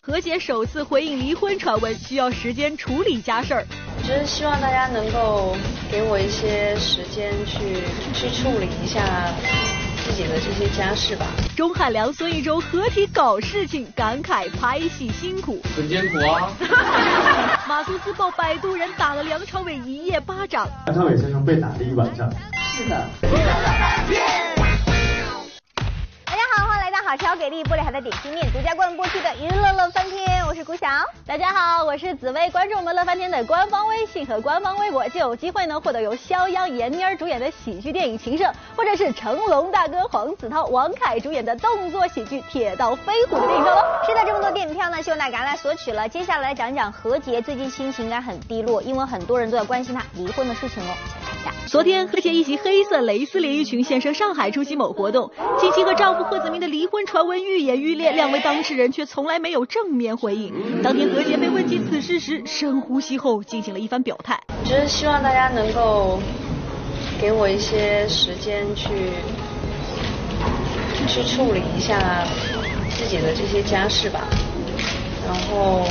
何洁首次回应离婚传闻，需要时间处理家事儿。只是希望大家能够给我一些时间去去处理一下自己的这些家事吧。钟汉良、孙艺洲合体搞事情，感慨拍戏辛苦。很艰苦啊。马苏斯爆摆渡人打了梁朝伟一夜巴掌。梁朝伟先生被打了一晚上。是的。好超给力，玻璃海的点心面独家冠名播出的娱乐乐翻天，我是古晓。大家好，我是紫薇。关注我们乐翻天的官方微信和官方微博，就有机会呢获得由肖央、闫妮儿主演的喜剧电影《情圣》，或者是成龙大哥黄子韬、王凯主演的动作喜剧《铁道飞虎》的电影票喽。是的，这么多电影票呢，希望大家来索取了。接下来讲讲何洁最近心情应该很低落，因为很多人都在关心她离婚的事情哦。昨天何洁一袭黑色蕾丝连衣裙现身上海出席某活动，近期和丈夫贺子铭的离婚传闻愈演。愈烈，两位当事人却从来没有正面回应。当天何洁被问及此事时，深呼吸后进行了一番表态。只是希望大家能够给我一些时间去去处理一下自己的这些家事吧。然后，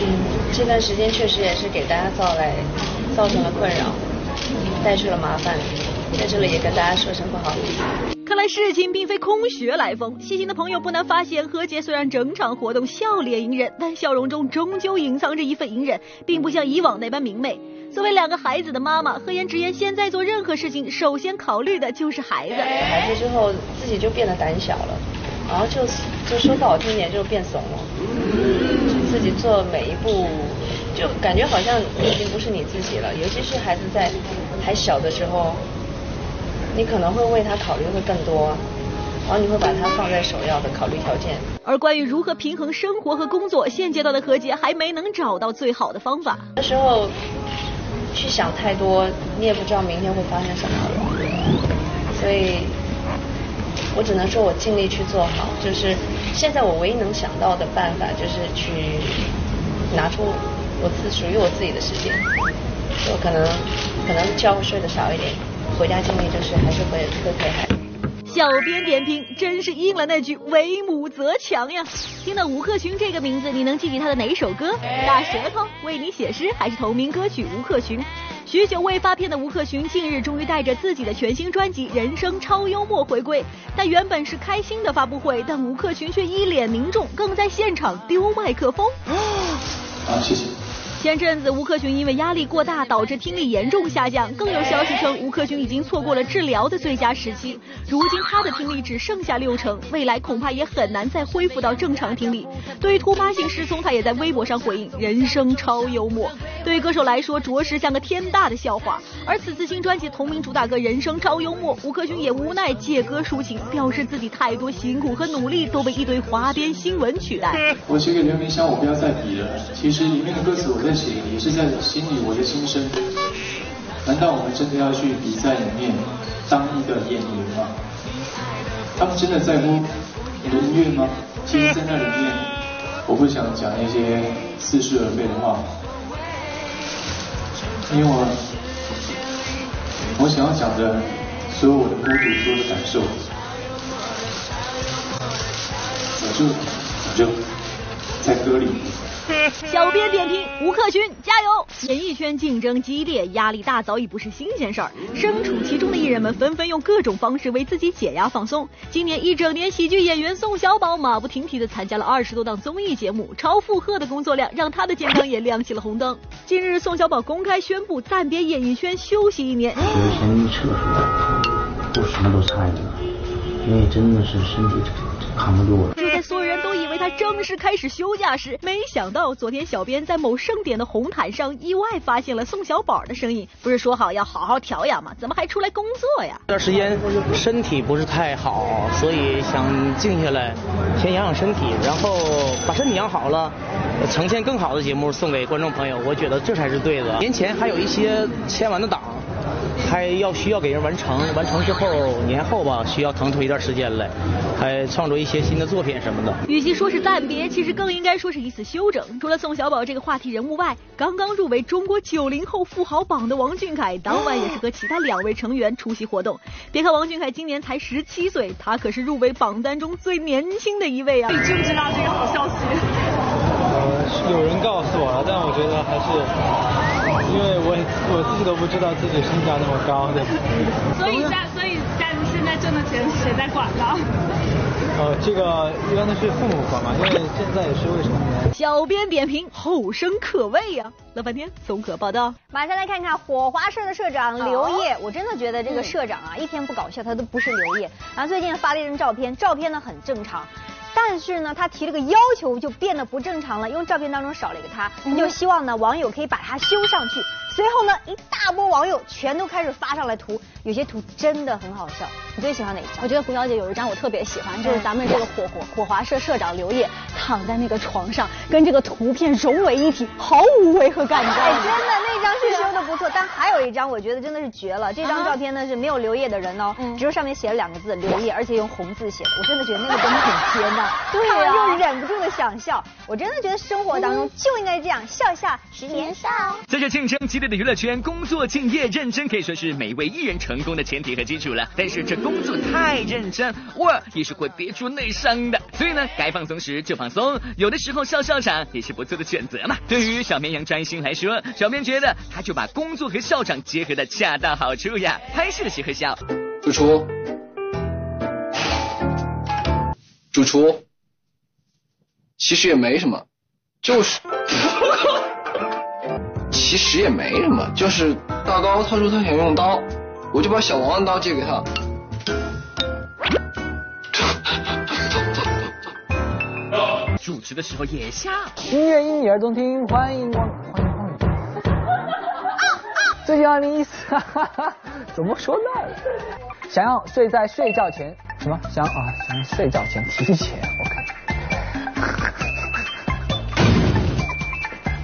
嗯，这段时间确实也是给大家造来造成了困扰，带去了麻烦，在这里也跟大家说声不好意思。看来事情并非空穴来风，细心的朋友不难发现，何洁虽然整场活动笑脸隐忍，但笑容中终究隐藏着一份隐忍，并不像以往那般明媚。作为两个孩子的妈妈，何妍直言，现在做任何事情，首先考虑的就是孩子。孩子之后，自己就变得胆小了，然后就就说不好听点，就变怂了。自己做每一步，就感觉好像已经不是你自己了，尤其是孩子在还小的时候。你可能会为他考虑会更多，然后你会把他放在首要的考虑条件。而关于如何平衡生活和工作，现阶段的何洁还没能找到最好的方法。那时候去想太多，你也不知道明天会发生什么，所以我只能说我尽力去做好。就是现在我唯一能想到的办法，就是去拿出我自属于我自己的时间。我可能可能觉睡得少一点。回家经历就是还是会会陪孩子。小编点评，真是应了那句为母则强呀！听到吴克群这个名字，你能记起他的哪首歌？大舌头为你写诗，还是同名歌曲吴克群？许久未发片的吴克群，近日终于带着自己的全新专辑《人生超幽默》回归。但原本是开心的发布会，但吴克群却一脸凝重，更在现场丢麦克风。啊，谢谢。前阵子吴克群因为压力过大导致听力严重下降，更有消息称吴克群已经错过了治疗的最佳时期。如今他的听力只剩下六成，未来恐怕也很难再恢复到正常听力。对于突发性失聪，他也在微博上回应：人生超幽默。对于歌手来说，着实像个天大的笑话。而此次新专辑同名主打歌《人生超幽默》，吴克群也无奈借歌抒情，表示自己太多辛苦和努力都被一堆花边新闻取代。我写给刘明湘，我不要再比了。其实里面的歌词我在。也是在我心里我的心声。难道我们真的要去比赛里面当一个演员吗？他们真的在乎你的音乐吗？其实，在那里面，我不想讲一些似是而非的话，因为我我想要讲的所有我的孤独，所有的感受，我就我就在歌里。小编点评：吴克群加油！演艺圈竞争激烈，压力大早已不是新鲜事儿。身处其中的艺人们纷纷用各种方式为自己解压放松。今年一整年，喜剧演员宋小宝马不停蹄地参加了二十多档综艺节目，超负荷的工作量让他的健康也亮起了红灯。近日，宋小宝公开宣布暂别演艺圈休息一年。先一撤出来，我什么都参与了，因为真的是身体扛不住了。就在所有人都以为他正式开始休假时，没想到昨天小编在某盛典的红毯上意外发现了宋小宝的身影。不是说好要好好调养吗？怎么还出来工作呀？这段时间身体不是太好，所以想静下来，先养养身体，然后把身体养好了，呈现更好的节目送给观众朋友。我觉得这才是对的。年前还有一些签完的档。还要需要给人完成，完成之后年后吧，需要腾出一段时间来，还创作一些新的作品什么的。与其说是暂别，其实更应该说是一次休整。除了宋小宝这个话题人物外，刚刚入围中国九零后富豪榜的王俊凯，当晚也是和其他两位成员出席活动。别看王俊凯今年才十七岁，他可是入围榜单中最年轻的一位啊！你知不知道这个好消息？呃，有人告诉我了，但我觉得还是，因为我我自己都不知道自己身价那么高的。所以家所以家里现在挣的钱谁在管呢？呃，这个一般都是父母管嘛，因为现在也是未成年。小编点评：后生可畏呀！乐翻天综合报道。马上来看看火花社的社长刘烨，我真的觉得这个社长啊，一天不搞笑他都不是刘烨。然后最近发了一张照片，照片呢很正常。但是呢，他提了个要求，就变得不正常了，因为照片当中少了一个他，他就希望呢网友可以把他修上去。随后呢，一大波网友全都开始发上来图，有些图真的很好笑。你最喜欢哪一张？我觉得胡小姐有一张我特别喜欢，就是咱们这个火火火华社社长刘烨躺在那个床上，跟这个图片融为一体，毫无违和感。哎，真的那张是修的不错，但还有一张我觉得真的是绝了。这张照片呢是没有刘烨的人哦，只有上面写了两个字刘烨，而且用红字写的。我真的觉得那个真的很甜呐，对呀，又忍不住的想笑。我真的觉得生活当中就应该这样，笑笑十年少。在这竞争激烈的娱乐圈，工作敬业认真可以说是每一位艺人成成功的前提和基础了。但是这工作太认真，偶尔也是会憋出内伤的。所以呢，该放松时就放松，有的时候笑笑场也是不错的选择嘛。对于小绵羊张艺兴来说，小绵觉得他就把工作和笑场结合的恰到好处呀。拍摄时和笑，主厨，主厨，其实也没什么，就是。其实也没什么，就是大高他说他想用刀，我就把小王的刀借给他。主持的时候也笑。音乐因你而动听，欢迎光欢迎光临。最近二零一四，怎么说呢？想要睡在睡觉前什么？想啊，想要睡觉前 提前，我看。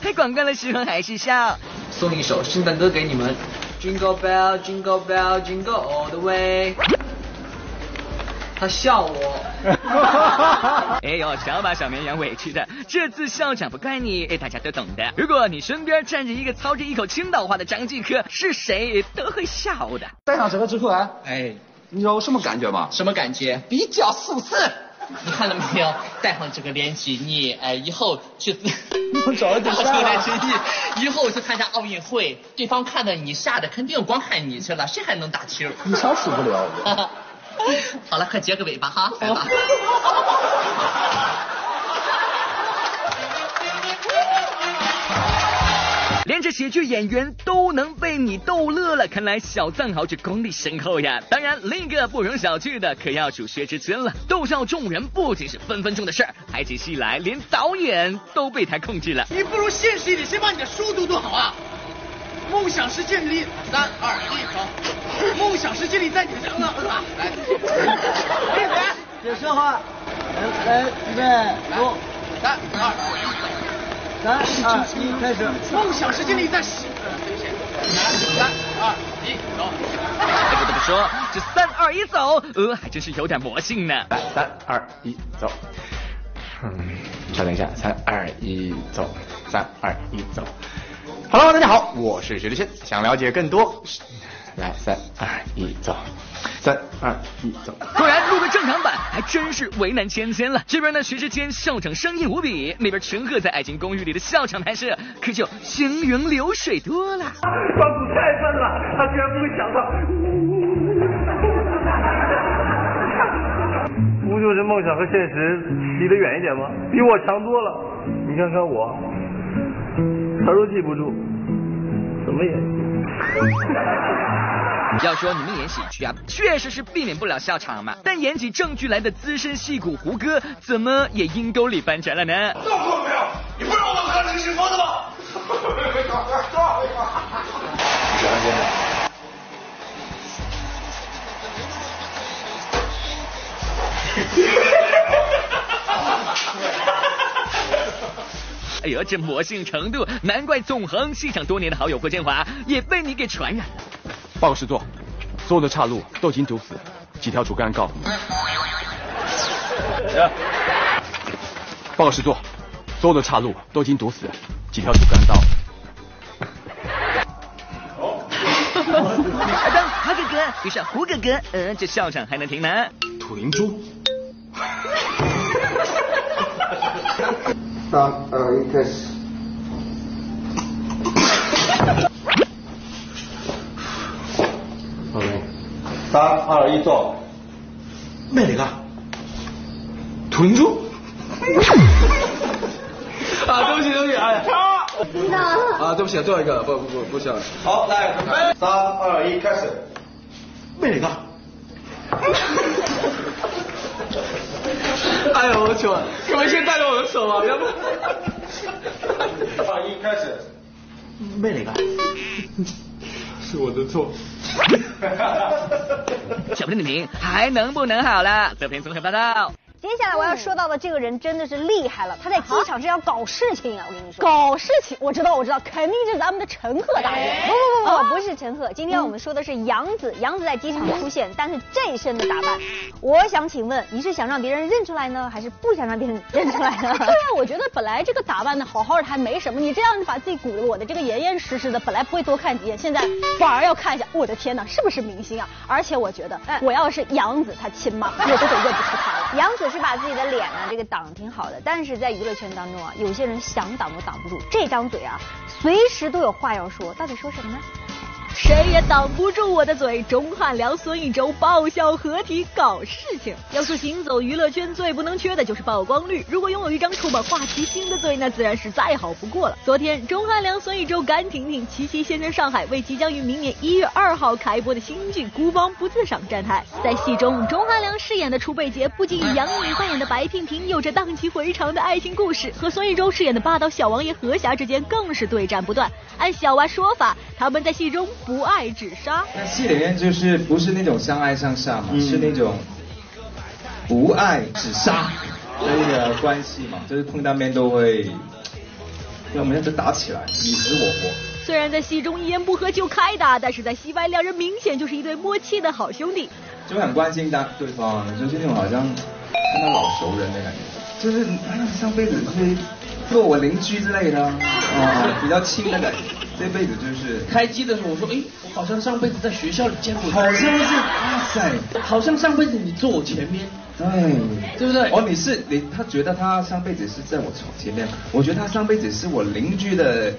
拍广告的时候还是笑。送一首圣诞歌给你们，Jingle Bell Jingle Bell Jingle All the Way。他笑我。哎呦，小把小绵羊委屈的，这次校长不怪你，哎，大家都懂的。如果你身边站着一个操着一口青岛话的张继科，是谁都会笑的。戴上这个之后啊，哎，你有什么感觉吗？什么感觉？比较舒适。你看到没有？戴上这个连体衣，哎，以后去，我找点这个连体衣，以后去参加奥运会，对方看到你吓得肯定光看你去了，谁还能打球？你少受不了。好了，快结个尾巴哈。连这喜剧演员都能被你逗乐了，看来小藏獒这功力深厚呀。当然，另一个不容小觑的可要数薛之谦了。逗笑众人不仅是分分钟的事儿，拍起戏来连导演都被他控制了。你不如现实一点，先把你的书读读好啊。梦想是建立，三二一，走。梦想是建立在你的身上，是吧？来，闭嘴。别说话。来，预备，走。三二一，走。三二一，开始。梦想是建立在喜，来，三二一，走。不得不说，这三二一走，呃，还真是有点魔性呢。来，三二一，走。嗯，稍等一下，三二一，走。三二一，走。Hello，大家好，我是薛之谦，想了解更多，来，三二一，走。三二一，走。果然录个正常版还真是为难芊芊了。这边呢，徐志坚笑场生硬无比；那边陈赫在《爱情公寓》里的笑场拍摄可就行云流水多了。关谷太笨了，他居然不会想到。不就是梦想和现实离得远一点吗？比我强多了。你看看我，词都记不住，怎么演？要说你们演喜剧啊，确实是避免不了笑场嘛。但演起正剧来的资深戏骨胡歌，怎么也阴沟里翻船了呢？弄过没有？你不让我们看这个直播的吗？哎呦，这魔性程度，难怪纵横戏场多年的好友霍建华也被你给传染了。报告师座，所有的岔路都已经堵死，几条主干道。报告师座，所有的岔路都已经堵死，几条主干道。当哈哥哥遇上胡哥哥，嗯，这校长还能停吗？土灵珠。三二一，开始。三二一，走。咩嚟噶？土灵珠。啊，对不起，对不起，哎呀。真的。啊，对不起，最后一个，不不不不行。好，来，准备，三二一，开始。咩嚟噶？哎呦我求了，可不可以先带着我的手啊？要不。三 二一，开始。咩嚟噶？是我的错。小朋友的名还能不能好了？这篇综合报道。接下来我要说到的这个人真的是厉害了，他在机场是要搞事情啊！我跟你说，搞事情，我知道，我知道，肯定是咱们的陈赫大爷。不不不不，不是陈赫，今天我们说的是杨紫，杨紫在机场出现，但是这一身的打扮，我想请问你是想让别人认出来呢，还是不想让别人认出来呢？对啊，我觉得本来这个打扮的好好的还没什么，你这样把自己鼓得我的这个严严实实的，本来不会多看几眼，现在反而要看一下，我的天哪，是不是明星啊？而且我觉得，我要是杨紫她亲妈，我都得认不出她了。杨紫是把自己的脸。呢，这个挡挺好的，但是在娱乐圈当中啊，有些人想挡都挡不住，这张嘴啊，随时都有话要说，到底说什么呢？谁也挡不住我的嘴，钟汉良、孙艺洲爆笑合体搞事情。要说行走娱乐圈最不能缺的就是曝光率，如果拥有一张充满话题性的嘴，那自然是再好不过了。昨天，钟汉良、孙艺洲、甘婷婷齐齐现身上海，为即将于明年一月二号开播的新剧《孤芳不自赏》站台。在戏中，钟汉良饰演的楚北杰不仅与杨颖扮演的白婷婷有着荡气回肠的爱情故事，和孙艺洲饰演的霸道小王爷何侠之间更是对战不断。按小娃说法，他们在戏中。不爱只杀。那戏里面就是不是那种相爱相杀嘛，是那种不爱只杀的关系嘛，就是碰到面都会，要么就打起来，你死我活。虽然在戏中一言不合就开打，但是在戏外两人明显就是一对默契的好兄弟。就很关心当对方，就是那种好像看到老熟人的感觉，就是上辈子是做我邻居之类的啊，比较亲的感觉。这辈子就是开机的时候，我说，哎，我好像上辈子在学校里见过，好像是，哇塞，好像上辈子你坐我前面，对，对不对？哦，你是你，他觉得他上辈子是在我床前面，我觉得他上辈子是我邻居的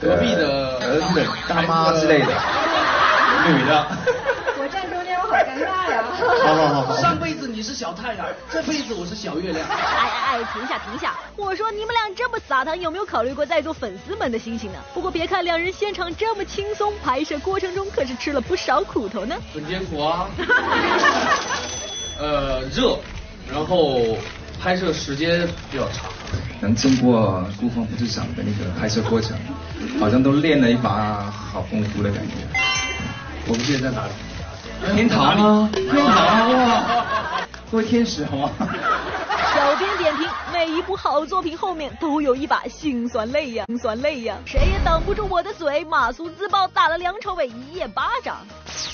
隔壁的儿子的 大妈之类的，女的。我站中间，我好尴尬呀。好好好好。上辈子你是小太阳，这辈子我是小月亮。哎哎哎，停下停下！我说你们俩这么撒糖，有没有考虑过在座粉丝们的心情呢？不过别看两人现场这么轻松，拍摄过程中可是吃了不少苦头呢。很艰苦啊。呃，热，然后拍摄时间比较长。能经过《孤芳不自赏》的那个拍摄过程，好像都练了一把好功夫的感觉。我们现在在哪里？天堂啊！天堂哇！各位天使好吗？小编点评：每一部好作品后面都有一把辛酸泪呀，辛酸泪呀！谁也挡不住我的嘴。马苏自曝打了梁朝伟一夜巴掌。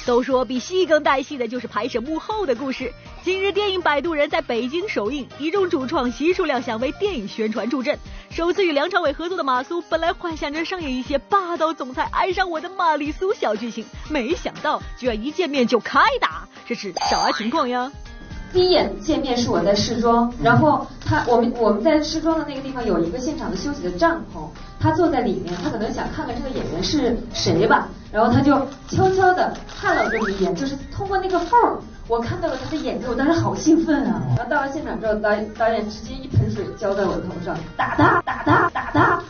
都说比戏更带戏的就是拍摄幕后的故事。今日电影《摆渡人》在北京首映，一众主创悉数亮相为电影宣传助阵。首次与梁朝伟合作的马苏，本来幻想着上演一些霸道总裁爱上我的玛丽苏小剧情，没想到居然一见面就开打，这是啥情况呀？第一眼见面是我在试妆，然后他我们我们在试妆的那个地方有一个现场的休息的帐篷，他坐在里面，他可能想看看这个演员是谁吧，然后他就悄悄的看了我这么一眼，就是通过那个缝儿，我看到了他的眼睛，我当时好兴奋啊！然后到了现场之后，导导演直接一盆水浇在我的头上，打他打他打他！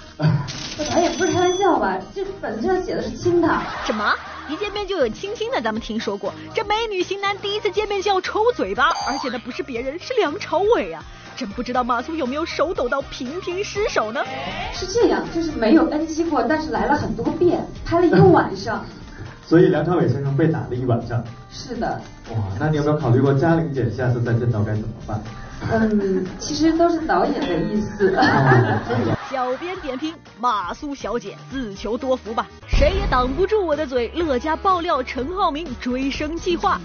导演 不是开玩笑吧？这本子上写的是亲他。什么？一见面就有亲亲的，咱们听说过。这美女型男第一次见面就要抽嘴巴，而且那不是别人，是梁朝伟啊！真不知道马苏有没有手抖到频频失手呢？是这样，就是没有 NG 过，但是来了很多遍，拍了一个晚上。所以梁朝伟先生被打了一晚上。是的。哇，那你有没有考虑过嘉玲姐下次再见到该怎么办？嗯，其实都是导演的意思。小编点评：马苏小姐自求多福吧，谁也挡不住我的嘴。乐嘉爆料陈浩民追生计划。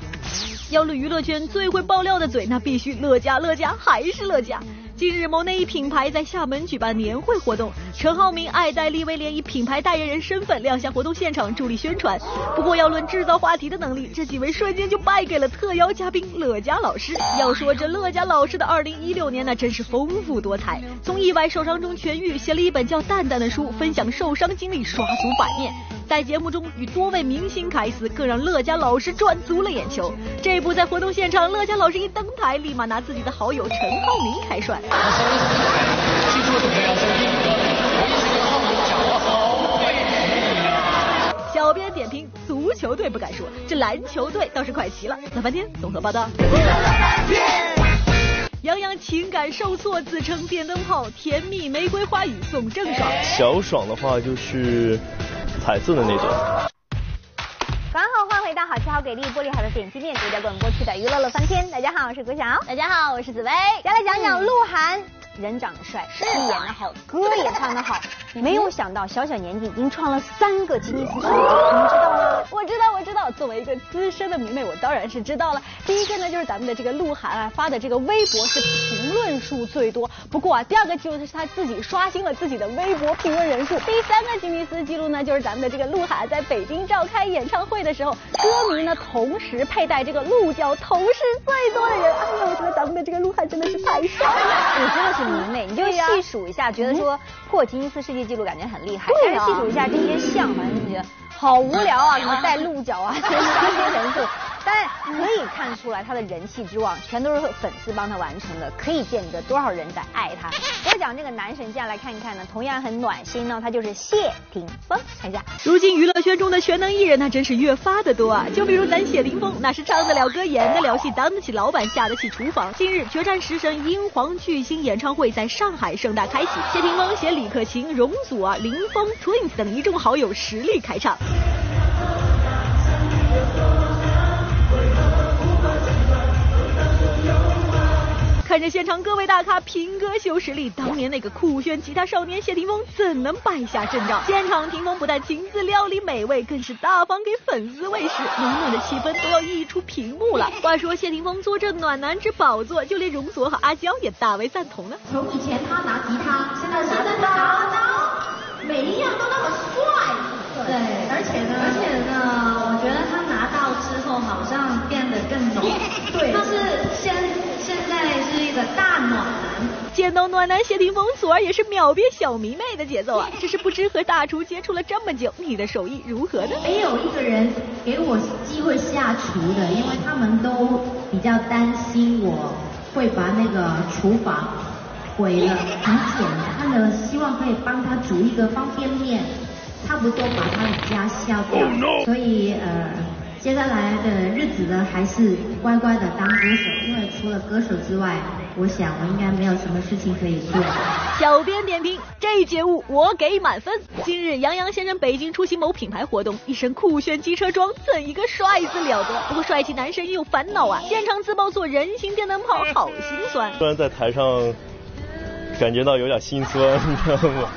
要论娱乐圈最会爆料的嘴，那必须乐嘉，乐嘉还是乐嘉。近日，某内衣品牌在厦门举办年会活动，陈浩民爱戴利威廉以品牌代言人身份亮相活动现场助力宣传。不过，要论制造话题的能力，这几位瞬间就败给了特邀嘉宾乐嘉老师。要说这乐嘉老师的2016年，那真是丰富多彩。从意外受伤中痊愈，写了一本叫《蛋蛋》的书，分享受伤经历，刷足版面。在节目中与多位明星开撕，更让乐嘉老师赚足了眼球。这部在活动现场，乐嘉老师一登台，立马拿自己的好友陈浩民开涮。小编点评：足球队不敢说，这篮球队倒是快齐了。老半天综合报道。杨洋情感受挫，自称电灯泡，甜蜜玫瑰花语送郑爽。小爽的话就是彩色的那种。刚好欢迎回到好吃好给力玻璃海的点击面独家广播去的娱乐乐翻天。大家好，我是郭晓。大家好，我是紫薇。再来讲讲鹿晗。人长得帅，戏演得好，歌也唱得好，没有想到小小年纪已经创了三个吉尼斯世界纪录，你们知道吗？我知道，我知道。作为一个资深的迷妹，我当然是知道了。第一个呢，就是咱们的这个鹿晗啊发的这个微博是评论数最多。不过啊，第二个记录是他自己刷新了自己的微博评论人数。第三个吉尼斯记录呢，就是咱们的这个鹿晗在北京召开演唱会的时候，歌迷呢同时佩戴这个鹿角头饰最多的人。哎呀，我觉得咱们的这个鹿晗真的是太帅了，你真的是迷妹，你就细数一下，觉得说破吉尼斯世界纪录感觉很厉害，但是细数一下这些像，好像就觉得好无聊啊，什么戴鹿角啊，这些元素。但可以看出来他的人气之旺，全都是粉丝帮他完成的，可以见得多少人在爱他。我讲这个男神，接下来看一看呢，同样很暖心呢，他就是谢霆锋。看一下，如今娱乐圈中的全能艺人那真是越发的多啊！就比如咱谢霆锋，那是唱得了歌、演得了戏、当得起老板、下得起厨房。近日，决战食神英皇巨星演唱会在上海盛大开启，谢霆锋携李克勤、容祖儿、林峰、Twins 等一众好友实力开唱。看着现场各位大咖平歌秀实力，当年那个酷炫吉他少年谢霆锋怎能败下阵仗？现场霆锋不但亲自料理美味，更是大方给粉丝喂食，暖暖的气氛都要溢出屏幕了。话说谢霆锋坐镇暖男之宝座，就连容祖儿和阿娇也大为赞同呢。从以前他拿吉他，现在现在拿刀，每一样都那么帅。对，而且呢，而且呢，我觉得他拿到之后好像变得更浓。对，他是先。大暖男，见到暖男谢霆锋，祖儿也是秒变小迷妹的节奏啊！只是不知和大厨接触了这么久，你的手艺如何呢？没有一个人给我机会下厨的，因为他们都比较担心我会把那个厨房毁了。很简单的，希望可以帮他煮一个方便面，差不多把他的家消掉。所以呃。接下来的日子呢，还是乖乖的当歌手，因为除了歌手之外，我想我应该没有什么事情可以做。小编点评：这节目我给满分。近日，杨洋先生北京出席某品牌活动，一身酷炫机车装，怎一个帅字了得！不过帅气男神也有烦恼啊，现场自曝做人形电灯泡，好心酸。虽然在台上。感觉到有点心酸，你知道吗？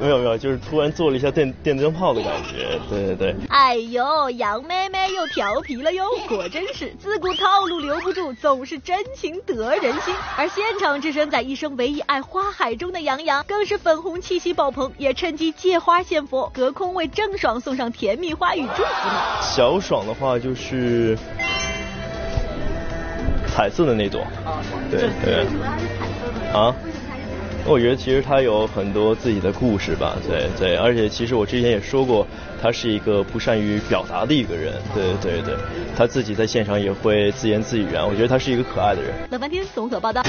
没有没有，就是突然做了一下电电灯泡的感觉，对对对。哎呦，杨妹妹又调皮了哟，果真是自古套路留不住，总是真情得人心。而现场置身在一生唯一爱花海中的杨洋，更是粉红气息爆棚，也趁机借花献佛，隔空为郑爽送上甜蜜花语祝福呢。小爽的话就是彩色的那种，对对。啊？我觉得其实他有很多自己的故事吧，对对，而且其实我之前也说过，他是一个不善于表达的一个人，对对对，他自己在现场也会自言自语啊，我觉得他是一个可爱的人。老半天综合报道。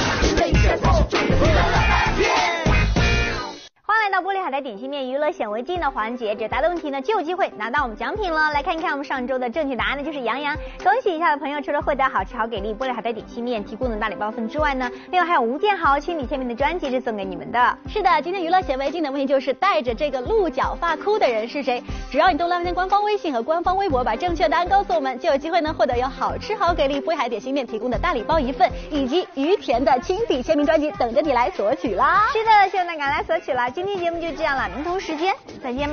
玻璃海苔点心面娱乐显微镜的环节，解答的问题呢就有机会拿到我们奖品了。来看一看我们上周的正确答案呢就是杨洋，恭喜以下的朋友，除了获得好吃好给力玻璃海苔点心面提供的大礼包份之外呢，另外还有吴建豪亲笔签名的专辑是送给你们的。是的，今天娱乐显微镜的问题就是带着这个鹿角发箍的人是谁？只要你登录饭店官方微信和官方微博，把正确答案告诉我们，就有机会呢获得有好吃好给力玻璃海点心面提供的大礼包一份，以及于田的亲笔签名专辑等着你来索取啦。是的，希望大家赶来索取了。今天节目就这样了，明同时间再见。